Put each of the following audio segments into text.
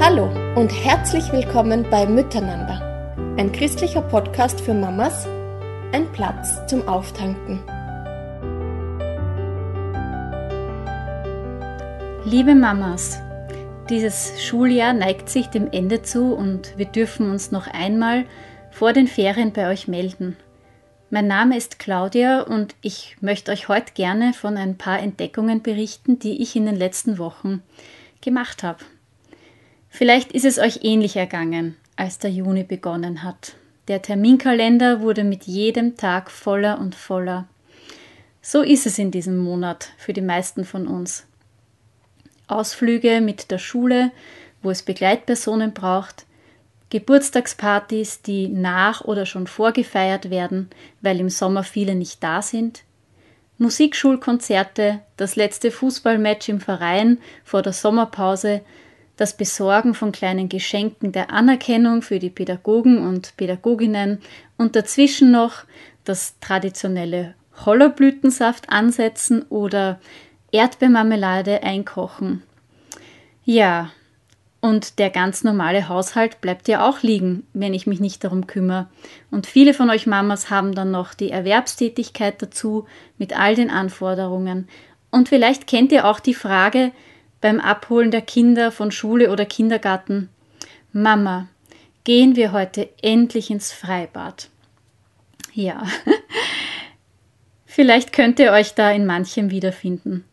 Hallo und herzlich willkommen bei Miteinander, ein christlicher Podcast für Mamas, ein Platz zum Auftanken. Liebe Mamas, dieses Schuljahr neigt sich dem Ende zu und wir dürfen uns noch einmal vor den Ferien bei euch melden. Mein Name ist Claudia und ich möchte euch heute gerne von ein paar Entdeckungen berichten, die ich in den letzten Wochen gemacht habe. Vielleicht ist es euch ähnlich ergangen, als der Juni begonnen hat. Der Terminkalender wurde mit jedem Tag voller und voller. So ist es in diesem Monat für die meisten von uns. Ausflüge mit der Schule, wo es Begleitpersonen braucht, Geburtstagspartys, die nach oder schon vorgefeiert werden, weil im Sommer viele nicht da sind, Musikschulkonzerte, das letzte Fußballmatch im Verein vor der Sommerpause, das Besorgen von kleinen Geschenken der Anerkennung für die Pädagogen und Pädagoginnen und dazwischen noch das traditionelle Hollerblütensaft ansetzen oder Erdbeermarmelade einkochen. Ja, und der ganz normale Haushalt bleibt ja auch liegen, wenn ich mich nicht darum kümmere. Und viele von euch Mamas haben dann noch die Erwerbstätigkeit dazu mit all den Anforderungen. Und vielleicht kennt ihr auch die Frage, beim Abholen der Kinder von Schule oder Kindergarten, Mama, gehen wir heute endlich ins Freibad? Ja, vielleicht könnt ihr euch da in manchem wiederfinden.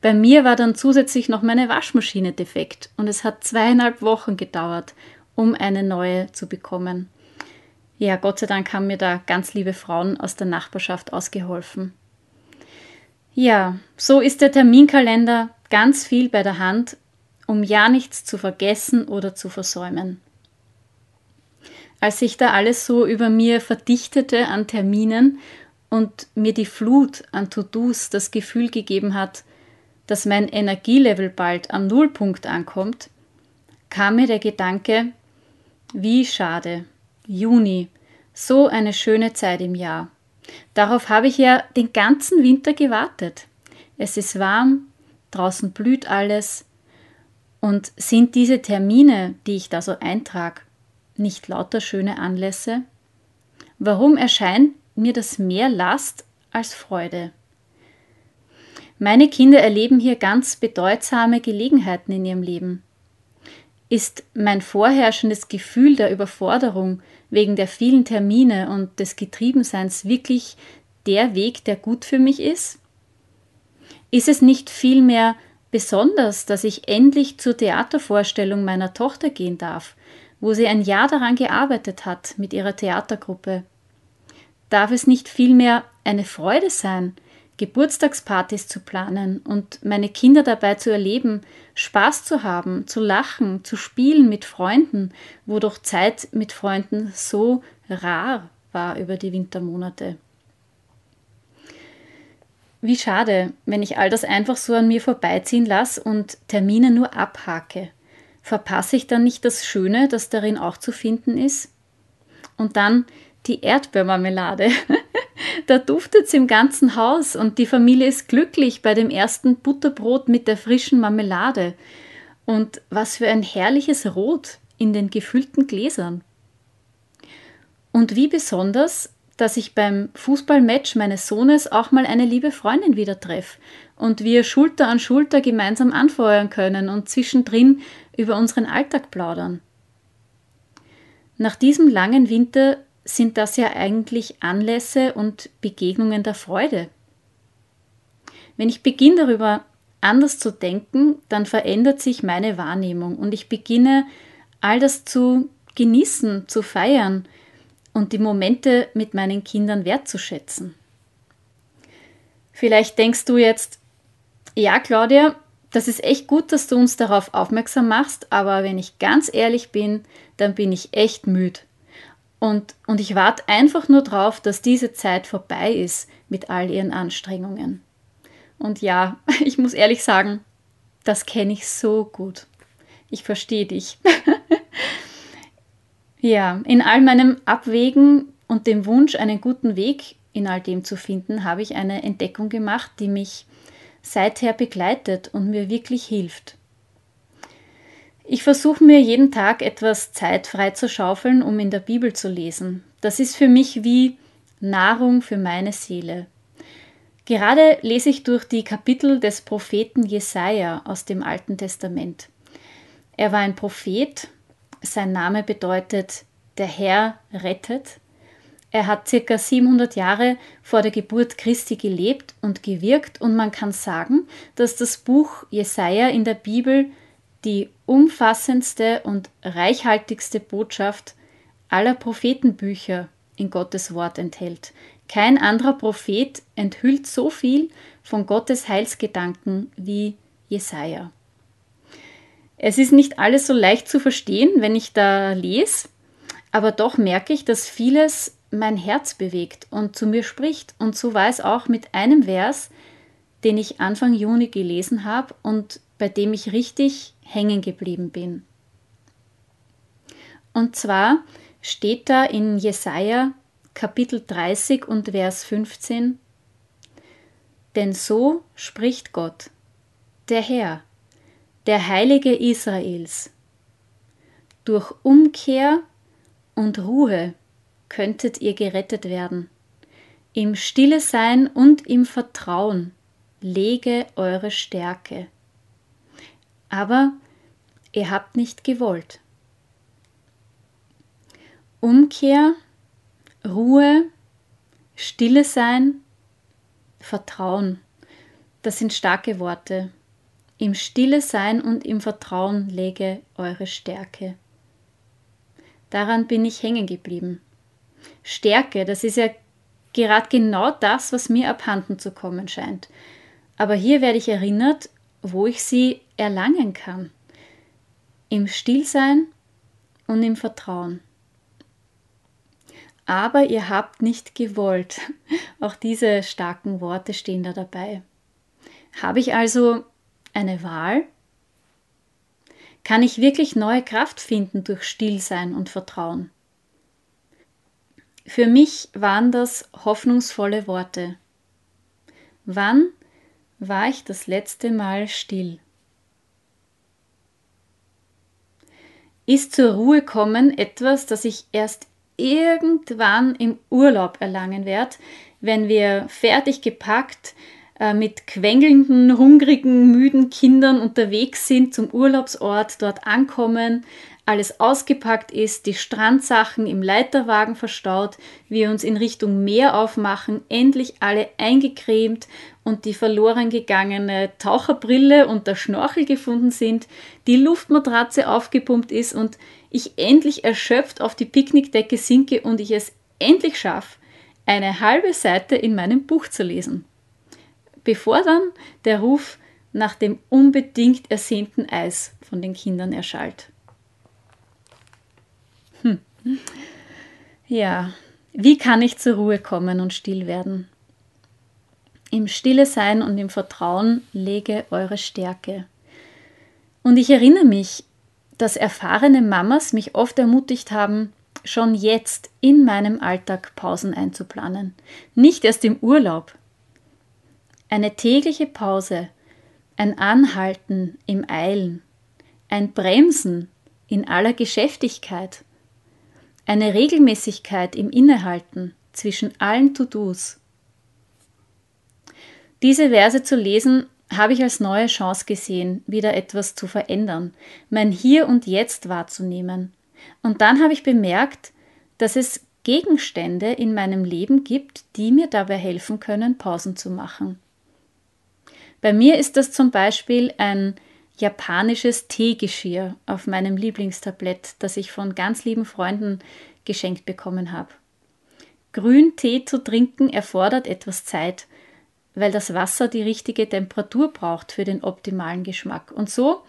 Bei mir war dann zusätzlich noch meine Waschmaschine defekt und es hat zweieinhalb Wochen gedauert, um eine neue zu bekommen. Ja, Gott sei Dank haben mir da ganz liebe Frauen aus der Nachbarschaft ausgeholfen. Ja, so ist der Terminkalender ganz viel bei der Hand, um ja nichts zu vergessen oder zu versäumen. Als sich da alles so über mir verdichtete an Terminen und mir die Flut an To-Dos das Gefühl gegeben hat, dass mein Energielevel bald am Nullpunkt ankommt, kam mir der Gedanke, wie schade, Juni, so eine schöne Zeit im Jahr. Darauf habe ich ja den ganzen Winter gewartet. Es ist warm, draußen blüht alles. Und sind diese Termine, die ich da so eintrage, nicht lauter schöne Anlässe? Warum erscheint mir das mehr Last als Freude? Meine Kinder erleben hier ganz bedeutsame Gelegenheiten in ihrem Leben. Ist mein vorherrschendes Gefühl der Überforderung wegen der vielen Termine und des Getriebenseins wirklich der Weg, der gut für mich ist? Ist es nicht vielmehr besonders, dass ich endlich zur Theatervorstellung meiner Tochter gehen darf, wo sie ein Jahr daran gearbeitet hat mit ihrer Theatergruppe? Darf es nicht vielmehr eine Freude sein, Geburtstagspartys zu planen und meine Kinder dabei zu erleben, Spaß zu haben, zu lachen, zu spielen mit Freunden, wo doch Zeit mit Freunden so rar war über die Wintermonate. Wie schade, wenn ich all das einfach so an mir vorbeiziehen lasse und Termine nur abhake. Verpasse ich dann nicht das Schöne, das darin auch zu finden ist? Und dann die Erdbeermarmelade. da duftet es im ganzen Haus und die Familie ist glücklich bei dem ersten Butterbrot mit der frischen Marmelade. Und was für ein herrliches Rot in den gefüllten Gläsern. Und wie besonders dass ich beim Fußballmatch meines Sohnes auch mal eine liebe Freundin wieder treffe und wir Schulter an Schulter gemeinsam anfeuern können und zwischendrin über unseren Alltag plaudern. Nach diesem langen Winter sind das ja eigentlich Anlässe und Begegnungen der Freude. Wenn ich beginne darüber anders zu denken, dann verändert sich meine Wahrnehmung und ich beginne all das zu genießen, zu feiern, und die Momente mit meinen Kindern wertzuschätzen. Vielleicht denkst du jetzt, ja, Claudia, das ist echt gut, dass du uns darauf aufmerksam machst, aber wenn ich ganz ehrlich bin, dann bin ich echt müde. Und, und ich warte einfach nur drauf, dass diese Zeit vorbei ist mit all ihren Anstrengungen. Und ja, ich muss ehrlich sagen, das kenne ich so gut. Ich verstehe dich. Ja, in all meinem Abwägen und dem Wunsch, einen guten Weg in all dem zu finden, habe ich eine Entdeckung gemacht, die mich seither begleitet und mir wirklich hilft. Ich versuche mir jeden Tag etwas Zeit freizuschaufeln, um in der Bibel zu lesen. Das ist für mich wie Nahrung für meine Seele. Gerade lese ich durch die Kapitel des Propheten Jesaja aus dem Alten Testament. Er war ein Prophet, sein Name bedeutet der Herr rettet. Er hat circa 700 Jahre vor der Geburt Christi gelebt und gewirkt und man kann sagen, dass das Buch Jesaja in der Bibel die umfassendste und reichhaltigste Botschaft aller Prophetenbücher in Gottes Wort enthält. Kein anderer Prophet enthüllt so viel von Gottes Heilsgedanken wie Jesaja. Es ist nicht alles so leicht zu verstehen, wenn ich da lese, aber doch merke ich, dass vieles mein Herz bewegt und zu mir spricht. Und so war es auch mit einem Vers, den ich Anfang Juni gelesen habe und bei dem ich richtig hängen geblieben bin. Und zwar steht da in Jesaja Kapitel 30 und Vers 15: Denn so spricht Gott, der Herr, der Heilige Israels. Durch Umkehr und Ruhe könntet ihr gerettet werden. Im Stille sein und im Vertrauen lege eure Stärke. Aber ihr habt nicht gewollt. Umkehr, Ruhe, Stille sein, Vertrauen. Das sind starke Worte. Im Stille sein und im Vertrauen lege eure Stärke. Daran bin ich hängen geblieben. Stärke, das ist ja gerade genau das, was mir abhanden zu kommen scheint. Aber hier werde ich erinnert, wo ich sie erlangen kann. Im Stillsein und im Vertrauen. Aber ihr habt nicht gewollt. Auch diese starken Worte stehen da dabei. Habe ich also eine Wahl? Kann ich wirklich neue Kraft finden durch Stillsein und Vertrauen? Für mich waren das hoffnungsvolle Worte. Wann war ich das letzte Mal still? Ist zur Ruhe kommen etwas, das ich erst irgendwann im Urlaub erlangen werde, wenn wir fertig gepackt, mit quengelnden, hungrigen, müden Kindern unterwegs sind zum Urlaubsort, dort ankommen, alles ausgepackt ist, die Strandsachen im Leiterwagen verstaut, wir uns in Richtung Meer aufmachen, endlich alle eingecremt und die verloren gegangene Taucherbrille und der Schnorchel gefunden sind, die Luftmatratze aufgepumpt ist und ich endlich erschöpft auf die Picknickdecke sinke und ich es endlich schaffe, eine halbe Seite in meinem Buch zu lesen. Bevor dann der Ruf nach dem unbedingt ersehnten Eis von den Kindern erschallt. Hm. Ja, wie kann ich zur Ruhe kommen und still werden? Im Stille sein und im Vertrauen lege eure Stärke. Und ich erinnere mich, dass erfahrene Mamas mich oft ermutigt haben, schon jetzt in meinem Alltag Pausen einzuplanen. Nicht erst im Urlaub. Eine tägliche Pause, ein Anhalten im Eilen, ein Bremsen in aller Geschäftigkeit eine Regelmäßigkeit im Innehalten zwischen allen To-Dos. Diese Verse zu lesen, habe ich als neue Chance gesehen, wieder etwas zu verändern, mein Hier und Jetzt wahrzunehmen. Und dann habe ich bemerkt, dass es Gegenstände in meinem Leben gibt, die mir dabei helfen können, Pausen zu machen. Bei mir ist das zum Beispiel ein japanisches Teegeschirr auf meinem Lieblingstablett, das ich von ganz lieben Freunden geschenkt bekommen habe. Grüntee zu trinken erfordert etwas Zeit, weil das Wasser die richtige Temperatur braucht für den optimalen Geschmack. Und so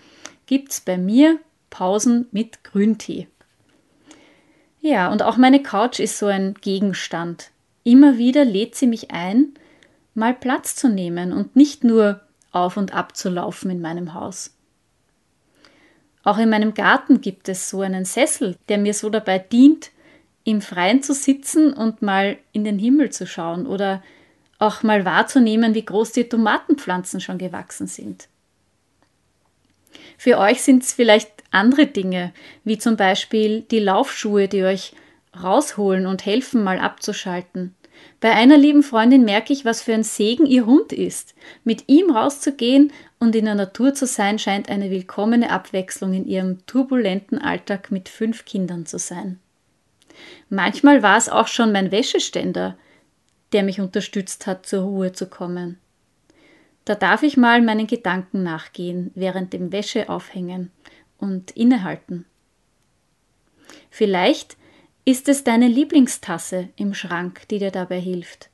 gibt es bei mir Pausen mit Grüntee. Ja, und auch meine Couch ist so ein Gegenstand. Immer wieder lädt sie mich ein, mal Platz zu nehmen und nicht nur auf und ab zu laufen in meinem Haus. Auch in meinem Garten gibt es so einen Sessel, der mir so dabei dient, im Freien zu sitzen und mal in den Himmel zu schauen oder auch mal wahrzunehmen, wie groß die Tomatenpflanzen schon gewachsen sind. Für euch sind es vielleicht andere Dinge, wie zum Beispiel die Laufschuhe, die euch rausholen und helfen, mal abzuschalten. Bei einer lieben Freundin merke ich, was für ein Segen ihr Hund ist. Mit ihm rauszugehen und in der Natur zu sein, scheint eine willkommene Abwechslung in ihrem turbulenten Alltag mit fünf Kindern zu sein. Manchmal war es auch schon mein Wäscheständer, der mich unterstützt hat, zur Ruhe zu kommen. Da darf ich mal meinen Gedanken nachgehen, während dem Wäscheaufhängen und innehalten. Vielleicht ist es deine Lieblingstasse im Schrank, die dir dabei hilft?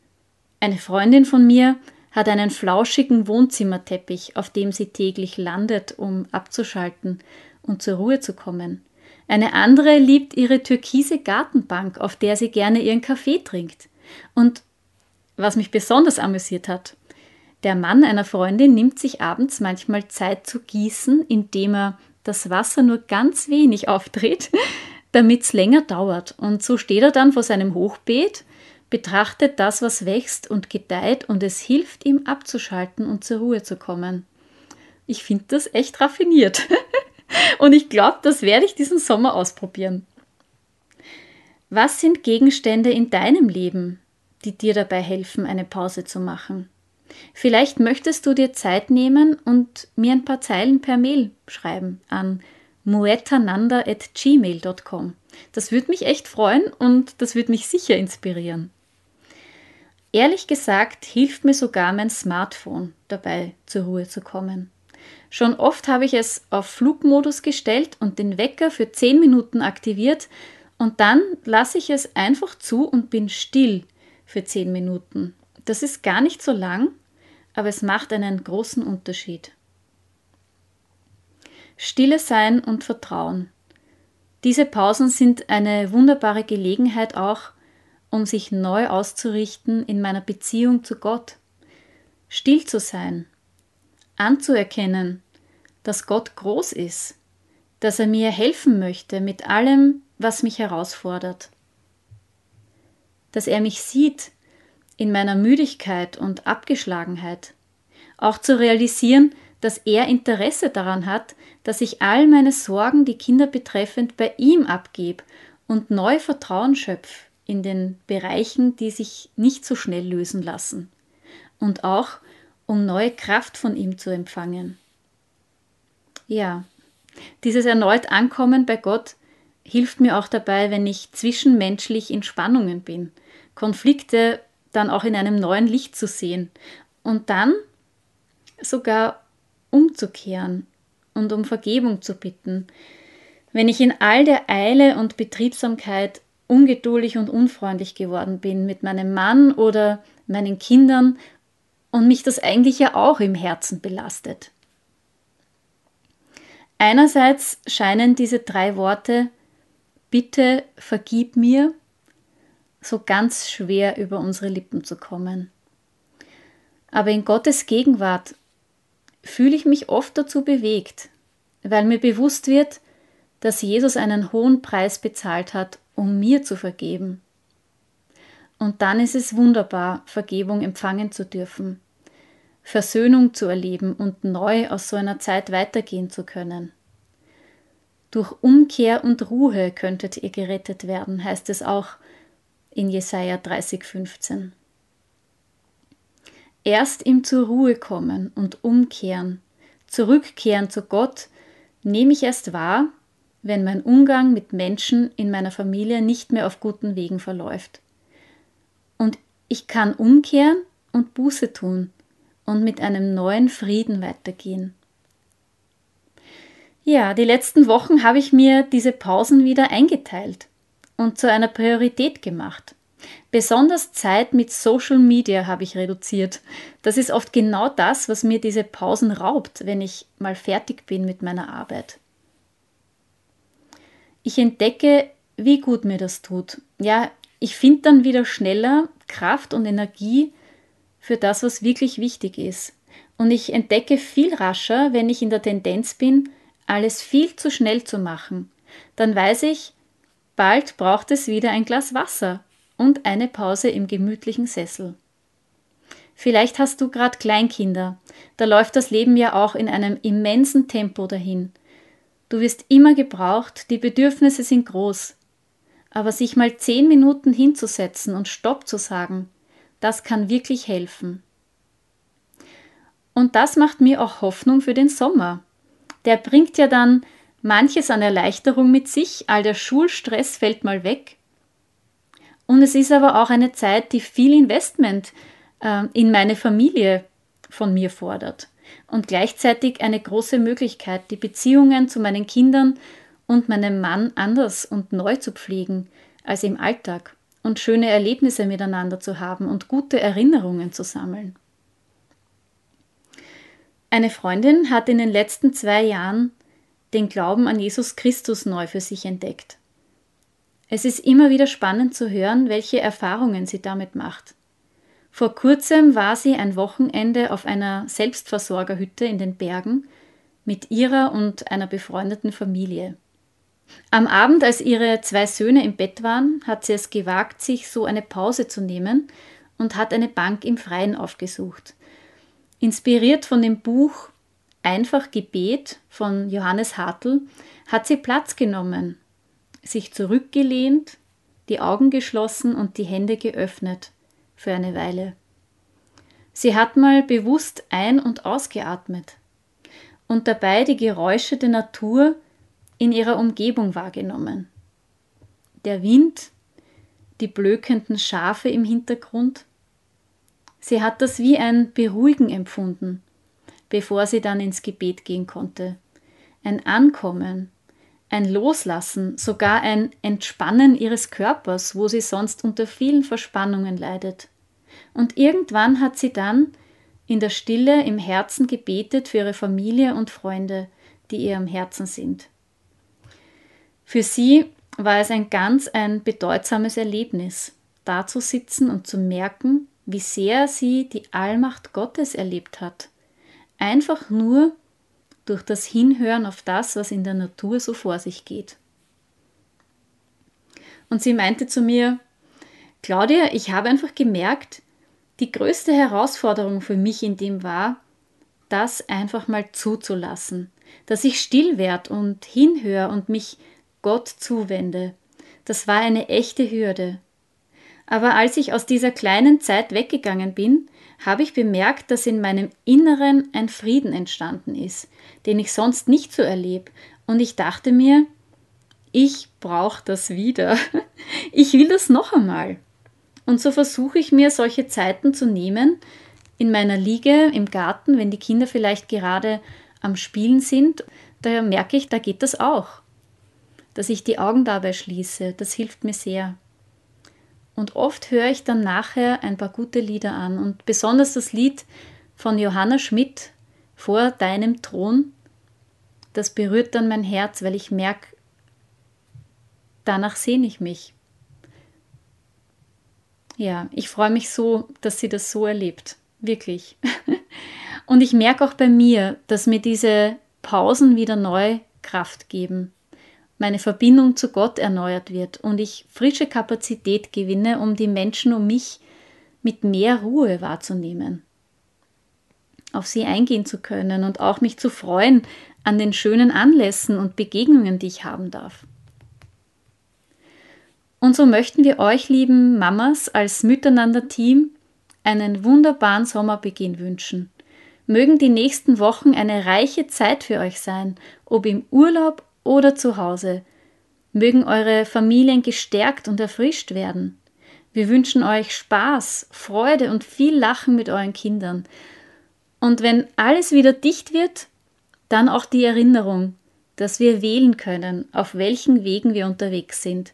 Eine Freundin von mir hat einen flauschigen Wohnzimmerteppich, auf dem sie täglich landet, um abzuschalten und zur Ruhe zu kommen. Eine andere liebt ihre türkise Gartenbank, auf der sie gerne ihren Kaffee trinkt. Und was mich besonders amüsiert hat, der Mann einer Freundin nimmt sich abends manchmal Zeit zu gießen, indem er das Wasser nur ganz wenig aufdreht, damit es länger dauert. Und so steht er dann vor seinem Hochbeet, betrachtet das, was wächst und gedeiht, und es hilft ihm abzuschalten und zur Ruhe zu kommen. Ich finde das echt raffiniert. und ich glaube, das werde ich diesen Sommer ausprobieren. Was sind Gegenstände in deinem Leben, die dir dabei helfen, eine Pause zu machen? Vielleicht möchtest du dir Zeit nehmen und mir ein paar Zeilen per Mail schreiben an muetananda.gmail.com. Das würde mich echt freuen und das würde mich sicher inspirieren. Ehrlich gesagt hilft mir sogar mein Smartphone dabei, zur Ruhe zu kommen. Schon oft habe ich es auf Flugmodus gestellt und den Wecker für 10 Minuten aktiviert und dann lasse ich es einfach zu und bin still für 10 Minuten. Das ist gar nicht so lang, aber es macht einen großen Unterschied. Stille sein und Vertrauen. Diese Pausen sind eine wunderbare Gelegenheit auch, um sich neu auszurichten in meiner Beziehung zu Gott. Still zu sein, anzuerkennen, dass Gott groß ist, dass er mir helfen möchte mit allem, was mich herausfordert, dass er mich sieht in meiner Müdigkeit und Abgeschlagenheit, auch zu realisieren, dass er Interesse daran hat, dass ich all meine Sorgen, die Kinder betreffend, bei ihm abgebe und neu Vertrauen schöpfe in den Bereichen, die sich nicht so schnell lösen lassen. Und auch, um neue Kraft von ihm zu empfangen. Ja, dieses erneut Ankommen bei Gott hilft mir auch dabei, wenn ich zwischenmenschlich in Spannungen bin, Konflikte dann auch in einem neuen Licht zu sehen und dann sogar umzukehren und um Vergebung zu bitten, wenn ich in all der Eile und Betriebsamkeit ungeduldig und unfreundlich geworden bin mit meinem Mann oder meinen Kindern und mich das eigentlich ja auch im Herzen belastet. Einerseits scheinen diese drei Worte Bitte vergib mir so ganz schwer über unsere Lippen zu kommen. Aber in Gottes Gegenwart fühle ich mich oft dazu bewegt, weil mir bewusst wird, dass Jesus einen hohen Preis bezahlt hat, um mir zu vergeben. Und dann ist es wunderbar, Vergebung empfangen zu dürfen, Versöhnung zu erleben und neu aus so einer Zeit weitergehen zu können. Durch Umkehr und Ruhe könntet ihr gerettet werden, heißt es auch in Jesaja 30,15. Erst im zur Ruhe kommen und umkehren, zurückkehren zu Gott, nehme ich erst wahr, wenn mein Umgang mit Menschen in meiner Familie nicht mehr auf guten Wegen verläuft. Und ich kann umkehren und Buße tun und mit einem neuen Frieden weitergehen. Ja, die letzten Wochen habe ich mir diese Pausen wieder eingeteilt und zu einer Priorität gemacht. Besonders Zeit mit Social Media habe ich reduziert. Das ist oft genau das, was mir diese Pausen raubt, wenn ich mal fertig bin mit meiner Arbeit. Ich entdecke, wie gut mir das tut. Ja, ich finde dann wieder schneller Kraft und Energie für das, was wirklich wichtig ist. Und ich entdecke viel rascher, wenn ich in der Tendenz bin, alles viel zu schnell zu machen. Dann weiß ich, bald braucht es wieder ein Glas Wasser und eine Pause im gemütlichen Sessel. Vielleicht hast du gerade Kleinkinder. Da läuft das Leben ja auch in einem immensen Tempo dahin. Du wirst immer gebraucht, die Bedürfnisse sind groß. Aber sich mal zehn Minuten hinzusetzen und Stopp zu sagen, das kann wirklich helfen. Und das macht mir auch Hoffnung für den Sommer. Der bringt ja dann manches an Erleichterung mit sich, all der Schulstress fällt mal weg. Und es ist aber auch eine Zeit, die viel Investment äh, in meine Familie von mir fordert und gleichzeitig eine große Möglichkeit, die Beziehungen zu meinen Kindern und meinem Mann anders und neu zu pflegen als im Alltag und schöne Erlebnisse miteinander zu haben und gute Erinnerungen zu sammeln. Eine Freundin hat in den letzten zwei Jahren den Glauben an Jesus Christus neu für sich entdeckt. Es ist immer wieder spannend zu hören, welche Erfahrungen sie damit macht. Vor kurzem war sie ein Wochenende auf einer Selbstversorgerhütte in den Bergen mit ihrer und einer befreundeten Familie. Am Abend, als ihre zwei Söhne im Bett waren, hat sie es gewagt, sich so eine Pause zu nehmen und hat eine Bank im Freien aufgesucht. Inspiriert von dem Buch Einfach Gebet von Johannes Hartl hat sie Platz genommen, sich zurückgelehnt, die Augen geschlossen und die Hände geöffnet für eine Weile. Sie hat mal bewusst ein- und ausgeatmet und dabei die Geräusche der Natur in ihrer Umgebung wahrgenommen. Der Wind, die blökenden Schafe im Hintergrund. Sie hat das wie ein Beruhigen empfunden, bevor sie dann ins Gebet gehen konnte. Ein Ankommen, ein Loslassen, sogar ein Entspannen ihres Körpers, wo sie sonst unter vielen Verspannungen leidet. Und irgendwann hat sie dann in der Stille im Herzen gebetet für ihre Familie und Freunde, die ihr am Herzen sind. Für sie war es ein ganz ein bedeutsames Erlebnis, da zu sitzen und zu merken, wie sehr sie die Allmacht Gottes erlebt hat. Einfach nur durch das Hinhören auf das, was in der Natur so vor sich geht. Und sie meinte zu mir, Claudia, ich habe einfach gemerkt, die größte Herausforderung für mich in dem war, das einfach mal zuzulassen, dass ich still werde und hinhöre und mich Gott zuwende. Das war eine echte Hürde. Aber als ich aus dieser kleinen Zeit weggegangen bin, habe ich bemerkt, dass in meinem Inneren ein Frieden entstanden ist, den ich sonst nicht so erlebe. Und ich dachte mir, ich brauche das wieder. Ich will das noch einmal. Und so versuche ich mir solche Zeiten zu nehmen, in meiner Liege im Garten, wenn die Kinder vielleicht gerade am Spielen sind, da merke ich, da geht das auch dass ich die Augen dabei schließe. Das hilft mir sehr. Und oft höre ich dann nachher ein paar gute Lieder an und besonders das Lied von Johanna Schmidt vor deinem Thron, das berührt dann mein Herz, weil ich merke, danach sehne ich mich. Ja, ich freue mich so, dass sie das so erlebt. Wirklich. Und ich merke auch bei mir, dass mir diese Pausen wieder neu Kraft geben meine Verbindung zu Gott erneuert wird und ich frische Kapazität gewinne, um die Menschen um mich mit mehr Ruhe wahrzunehmen, auf sie eingehen zu können und auch mich zu freuen an den schönen Anlässen und Begegnungen, die ich haben darf. Und so möchten wir euch, lieben Mamas, als Miteinander-Team einen wunderbaren Sommerbeginn wünschen. Mögen die nächsten Wochen eine reiche Zeit für euch sein, ob im Urlaub oder zu Hause. Mögen eure Familien gestärkt und erfrischt werden. Wir wünschen euch Spaß, Freude und viel Lachen mit euren Kindern. Und wenn alles wieder dicht wird, dann auch die Erinnerung, dass wir wählen können, auf welchen Wegen wir unterwegs sind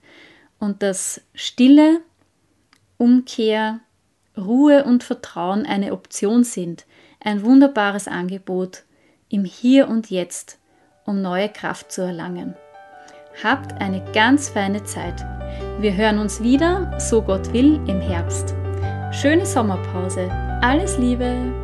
und dass Stille, Umkehr, Ruhe und Vertrauen eine Option sind, ein wunderbares Angebot im Hier und Jetzt um neue Kraft zu erlangen. Habt eine ganz feine Zeit. Wir hören uns wieder, so Gott will, im Herbst. Schöne Sommerpause. Alles Liebe!